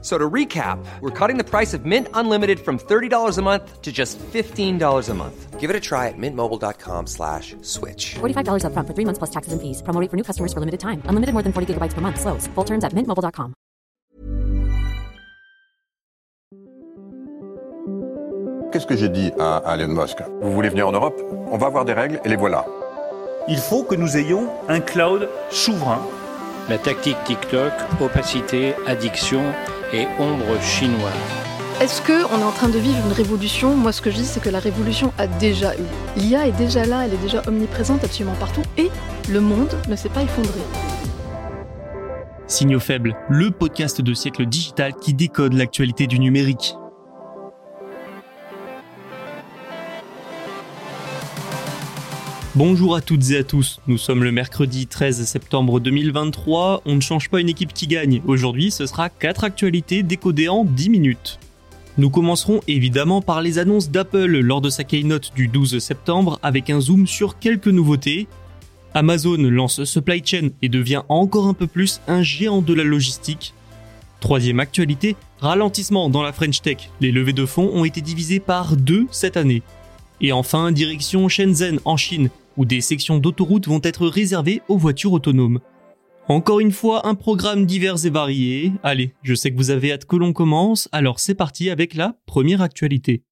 So to recap, we're cutting the price of Mint Unlimited from $30 a month to just $15 a month. Give it a try at mintmobile.com slash switch. $45 upfront for three months plus taxes and fees. Promo rate for new customers for limited time. Unlimited more than 40 gigabytes per month. Slows. Full terms at mintmobile.com. Qu'est-ce que j'ai dit à, à Elon Musk Vous voulez venir en Europe On va avoir des règles et les voilà. Il faut que nous ayons un cloud souverain. La tactique TikTok, opacité, addiction et ombre chinoise. Est-ce qu'on est en train de vivre une révolution? Moi, ce que je dis, c'est que la révolution a déjà eu. L'IA est déjà là, elle est déjà omniprésente absolument partout, et le monde ne s'est pas effondré. Signaux faibles, le podcast de siècle digital qui décode l'actualité du numérique. Bonjour à toutes et à tous, nous sommes le mercredi 13 septembre 2023, on ne change pas une équipe qui gagne, aujourd'hui ce sera 4 actualités décodées en 10 minutes. Nous commencerons évidemment par les annonces d'Apple lors de sa keynote du 12 septembre avec un zoom sur quelques nouveautés. Amazon lance Supply Chain et devient encore un peu plus un géant de la logistique. Troisième actualité, ralentissement dans la French Tech. Les levées de fonds ont été divisées par deux cette année. Et enfin, direction Shenzhen en Chine, où des sections d'autoroute vont être réservées aux voitures autonomes. Encore une fois, un programme divers et varié. Allez, je sais que vous avez hâte que l'on commence, alors c'est parti avec la première actualité.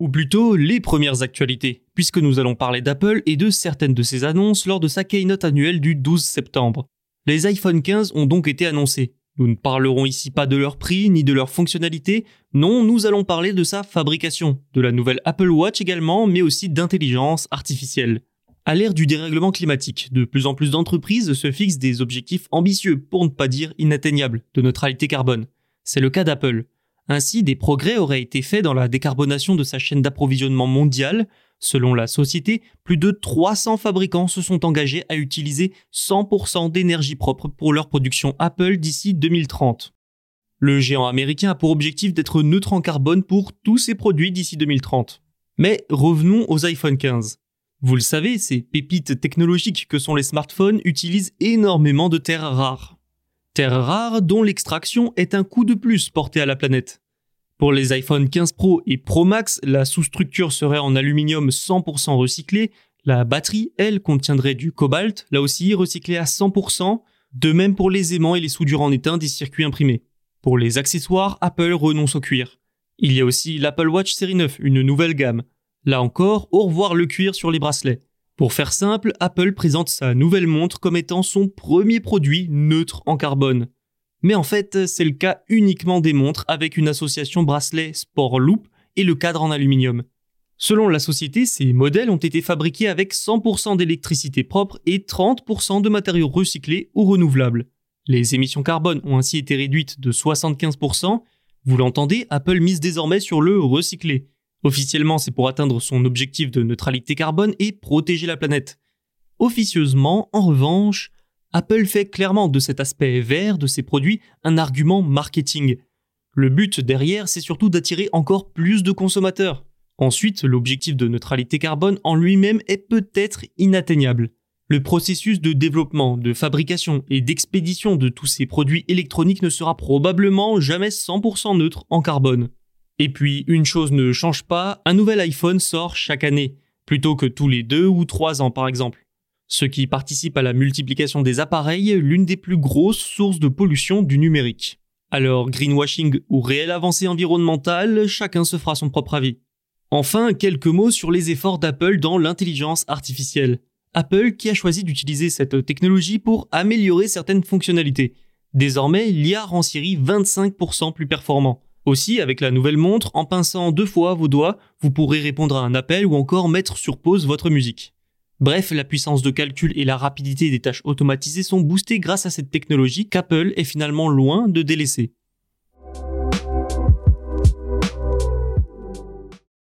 Ou plutôt les premières actualités, puisque nous allons parler d'Apple et de certaines de ses annonces lors de sa keynote annuelle du 12 septembre. Les iPhone 15 ont donc été annoncés, nous ne parlerons ici pas de leur prix ni de leur fonctionnalité, non, nous allons parler de sa fabrication, de la nouvelle Apple Watch également, mais aussi d'intelligence artificielle. À l'ère du dérèglement climatique, de plus en plus d'entreprises se fixent des objectifs ambitieux, pour ne pas dire inatteignables, de neutralité carbone. C'est le cas d'Apple. Ainsi, des progrès auraient été faits dans la décarbonation de sa chaîne d'approvisionnement mondiale, Selon la société, plus de 300 fabricants se sont engagés à utiliser 100% d'énergie propre pour leur production Apple d'ici 2030. Le géant américain a pour objectif d'être neutre en carbone pour tous ses produits d'ici 2030. Mais revenons aux iPhone 15. Vous le savez, ces pépites technologiques que sont les smartphones utilisent énormément de terres rares. Terres rares dont l'extraction est un coût de plus porté à la planète. Pour les iPhone 15 Pro et Pro Max, la sous-structure serait en aluminium 100% recyclé. La batterie, elle, contiendrait du cobalt, là aussi recyclé à 100%. De même pour les aimants et les soudures en étain des circuits imprimés. Pour les accessoires, Apple renonce au cuir. Il y a aussi l'Apple Watch Série 9, une nouvelle gamme. Là encore, au revoir le cuir sur les bracelets. Pour faire simple, Apple présente sa nouvelle montre comme étant son premier produit neutre en carbone. Mais en fait, c'est le cas uniquement des montres avec une association bracelet Sport Loop et le cadre en aluminium. Selon la société, ces modèles ont été fabriqués avec 100% d'électricité propre et 30% de matériaux recyclés ou renouvelables. Les émissions carbone ont ainsi été réduites de 75%. Vous l'entendez, Apple mise désormais sur le recyclé. Officiellement, c'est pour atteindre son objectif de neutralité carbone et protéger la planète. Officieusement, en revanche, Apple fait clairement de cet aspect vert de ses produits un argument marketing. Le but derrière, c'est surtout d'attirer encore plus de consommateurs. Ensuite, l'objectif de neutralité carbone en lui-même est peut-être inatteignable. Le processus de développement, de fabrication et d'expédition de tous ces produits électroniques ne sera probablement jamais 100% neutre en carbone. Et puis, une chose ne change pas, un nouvel iPhone sort chaque année, plutôt que tous les deux ou trois ans par exemple ce qui participe à la multiplication des appareils, l'une des plus grosses sources de pollution du numérique. Alors, greenwashing ou réelle avancée environnementale, chacun se fera son propre avis. Enfin, quelques mots sur les efforts d'Apple dans l'intelligence artificielle. Apple qui a choisi d'utiliser cette technologie pour améliorer certaines fonctionnalités. Désormais, l'IA rend Siri 25% plus performant. Aussi, avec la nouvelle montre, en pinçant deux fois vos doigts, vous pourrez répondre à un appel ou encore mettre sur pause votre musique. Bref, la puissance de calcul et la rapidité des tâches automatisées sont boostées grâce à cette technologie qu'Apple est finalement loin de délaisser.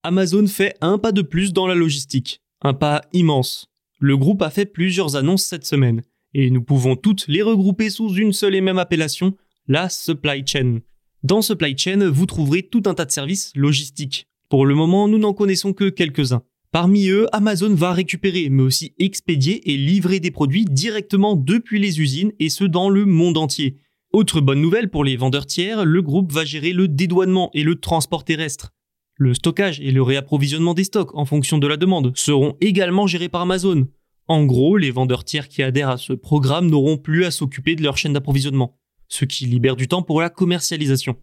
Amazon fait un pas de plus dans la logistique. Un pas immense. Le groupe a fait plusieurs annonces cette semaine, et nous pouvons toutes les regrouper sous une seule et même appellation, la supply chain. Dans supply chain, vous trouverez tout un tas de services logistiques. Pour le moment, nous n'en connaissons que quelques-uns. Parmi eux, Amazon va récupérer, mais aussi expédier et livrer des produits directement depuis les usines, et ce dans le monde entier. Autre bonne nouvelle pour les vendeurs tiers, le groupe va gérer le dédouanement et le transport terrestre. Le stockage et le réapprovisionnement des stocks en fonction de la demande seront également gérés par Amazon. En gros, les vendeurs tiers qui adhèrent à ce programme n'auront plus à s'occuper de leur chaîne d'approvisionnement, ce qui libère du temps pour la commercialisation.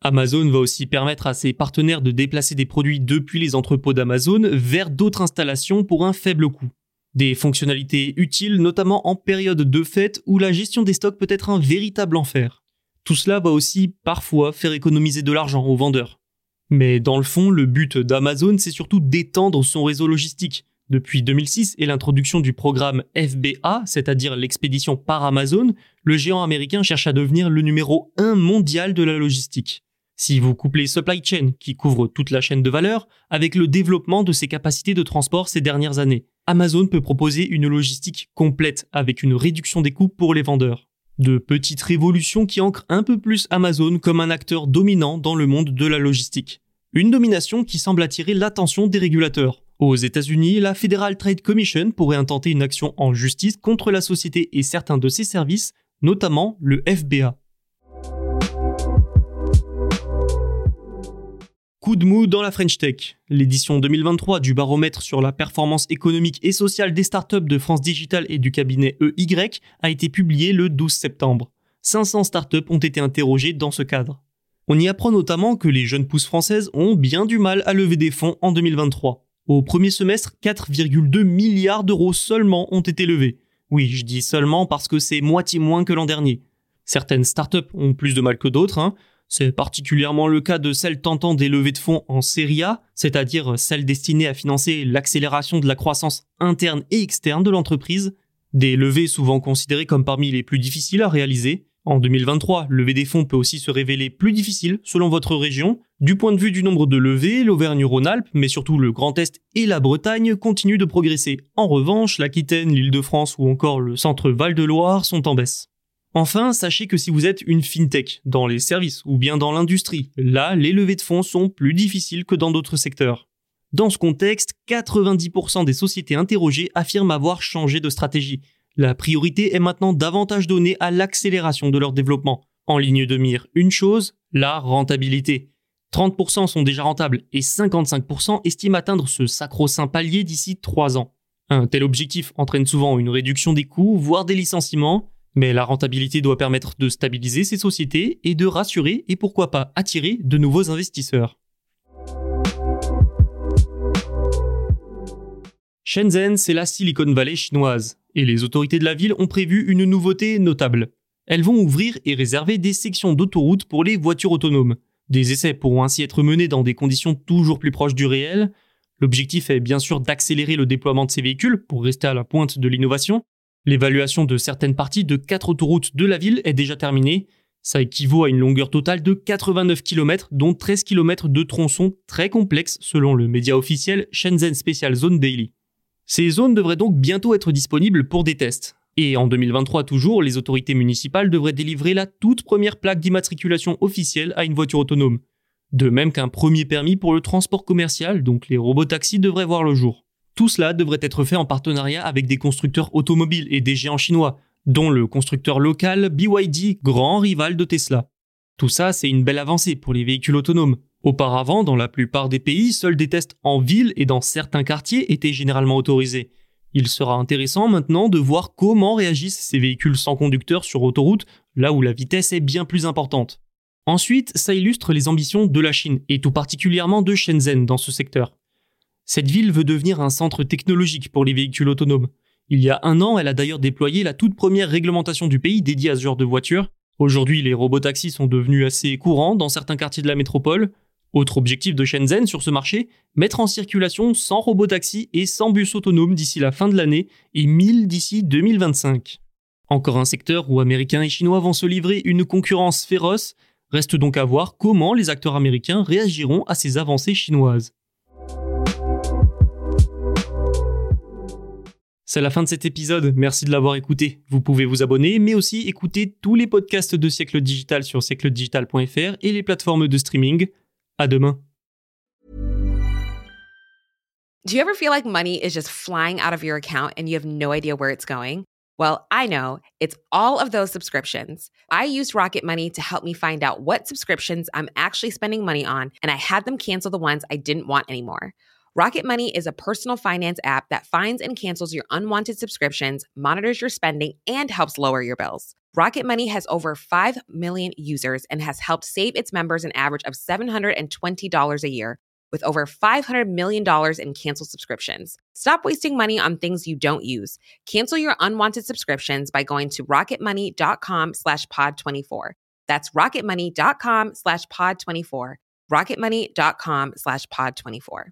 Amazon va aussi permettre à ses partenaires de déplacer des produits depuis les entrepôts d'Amazon vers d'autres installations pour un faible coût. Des fonctionnalités utiles notamment en période de fête où la gestion des stocks peut être un véritable enfer. Tout cela va aussi parfois faire économiser de l'argent aux vendeurs. Mais dans le fond, le but d'Amazon, c'est surtout d'étendre son réseau logistique. Depuis 2006 et l'introduction du programme FBA, c'est-à-dire l'expédition par Amazon, le géant américain cherche à devenir le numéro 1 mondial de la logistique. Si vous couplez supply chain, qui couvre toute la chaîne de valeur, avec le développement de ses capacités de transport ces dernières années, Amazon peut proposer une logistique complète avec une réduction des coûts pour les vendeurs. De petites révolutions qui ancrent un peu plus Amazon comme un acteur dominant dans le monde de la logistique. Une domination qui semble attirer l'attention des régulateurs. Aux États-Unis, la Federal Trade Commission pourrait intenter une action en justice contre la société et certains de ses services, notamment le FBA. Coup de mou dans la French Tech. L'édition 2023 du baromètre sur la performance économique et sociale des startups de France Digital et du cabinet EY a été publiée le 12 septembre. 500 startups ont été interrogées dans ce cadre. On y apprend notamment que les jeunes pousses françaises ont bien du mal à lever des fonds en 2023. Au premier semestre, 4,2 milliards d'euros seulement ont été levés. Oui, je dis seulement parce que c'est moitié moins que l'an dernier. Certaines startups ont plus de mal que d'autres. Hein. C'est particulièrement le cas de celles tentant des levées de fonds en série A, c'est-à-dire celles destinées à financer l'accélération de la croissance interne et externe de l'entreprise. Des levées souvent considérées comme parmi les plus difficiles à réaliser, en 2023, lever des fonds peut aussi se révéler plus difficile selon votre région. Du point de vue du nombre de levées, l'Auvergne-Rhône-Alpes, mais surtout le Grand Est et la Bretagne continuent de progresser. En revanche, l'Aquitaine, l'Île-de-France ou encore le centre Val-de-Loire sont en baisse. Enfin, sachez que si vous êtes une fintech dans les services ou bien dans l'industrie, là, les levées de fonds sont plus difficiles que dans d'autres secteurs. Dans ce contexte, 90% des sociétés interrogées affirment avoir changé de stratégie. La priorité est maintenant davantage donnée à l'accélération de leur développement. En ligne de mire, une chose, la rentabilité. 30% sont déjà rentables et 55% estiment atteindre ce sacro-saint palier d'ici 3 ans. Un tel objectif entraîne souvent une réduction des coûts, voire des licenciements, mais la rentabilité doit permettre de stabiliser ces sociétés et de rassurer et pourquoi pas attirer de nouveaux investisseurs. Shenzhen, c'est la Silicon Valley chinoise et les autorités de la ville ont prévu une nouveauté notable. Elles vont ouvrir et réserver des sections d'autoroute pour les voitures autonomes. Des essais pourront ainsi être menés dans des conditions toujours plus proches du réel. L'objectif est bien sûr d'accélérer le déploiement de ces véhicules pour rester à la pointe de l'innovation. L'évaluation de certaines parties de quatre autoroutes de la ville est déjà terminée. Ça équivaut à une longueur totale de 89 km, dont 13 km de tronçons très complexes selon le média officiel Shenzhen Special Zone Daily. Ces zones devraient donc bientôt être disponibles pour des tests. Et en 2023 toujours, les autorités municipales devraient délivrer la toute première plaque d'immatriculation officielle à une voiture autonome. De même qu'un premier permis pour le transport commercial, donc les robotaxis devraient voir le jour. Tout cela devrait être fait en partenariat avec des constructeurs automobiles et des géants chinois, dont le constructeur local BYD, grand rival de Tesla. Tout ça, c'est une belle avancée pour les véhicules autonomes. Auparavant, dans la plupart des pays, seuls des tests en ville et dans certains quartiers étaient généralement autorisés. Il sera intéressant maintenant de voir comment réagissent ces véhicules sans conducteur sur autoroute, là où la vitesse est bien plus importante. Ensuite, ça illustre les ambitions de la Chine, et tout particulièrement de Shenzhen dans ce secteur. Cette ville veut devenir un centre technologique pour les véhicules autonomes. Il y a un an, elle a d'ailleurs déployé la toute première réglementation du pays dédiée à ce genre de voiture. Aujourd'hui, les robotaxis sont devenus assez courants dans certains quartiers de la métropole, autre objectif de Shenzhen sur ce marché, mettre en circulation 100 robotaxis et 100 bus autonomes d'ici la fin de l'année et 1000 d'ici 2025. Encore un secteur où Américains et Chinois vont se livrer une concurrence féroce, reste donc à voir comment les acteurs américains réagiront à ces avancées chinoises. C'est la fin de cet épisode, merci de l'avoir écouté. Vous pouvez vous abonner, mais aussi écouter tous les podcasts de Siècle Digital sur siècledigital.fr et les plateformes de streaming. À demain. Do you ever feel like money is just flying out of your account and you have no idea where it's going? Well, I know it's all of those subscriptions. I used Rocket Money to help me find out what subscriptions I'm actually spending money on, and I had them cancel the ones I didn't want anymore. Rocket Money is a personal finance app that finds and cancels your unwanted subscriptions, monitors your spending, and helps lower your bills. Rocket Money has over 5 million users and has helped save its members an average of $720 a year with over $500 million in canceled subscriptions. Stop wasting money on things you don't use. Cancel your unwanted subscriptions by going to rocketmoney.com slash pod24. That's rocketmoney.com slash pod24. rocketmoney.com slash pod24.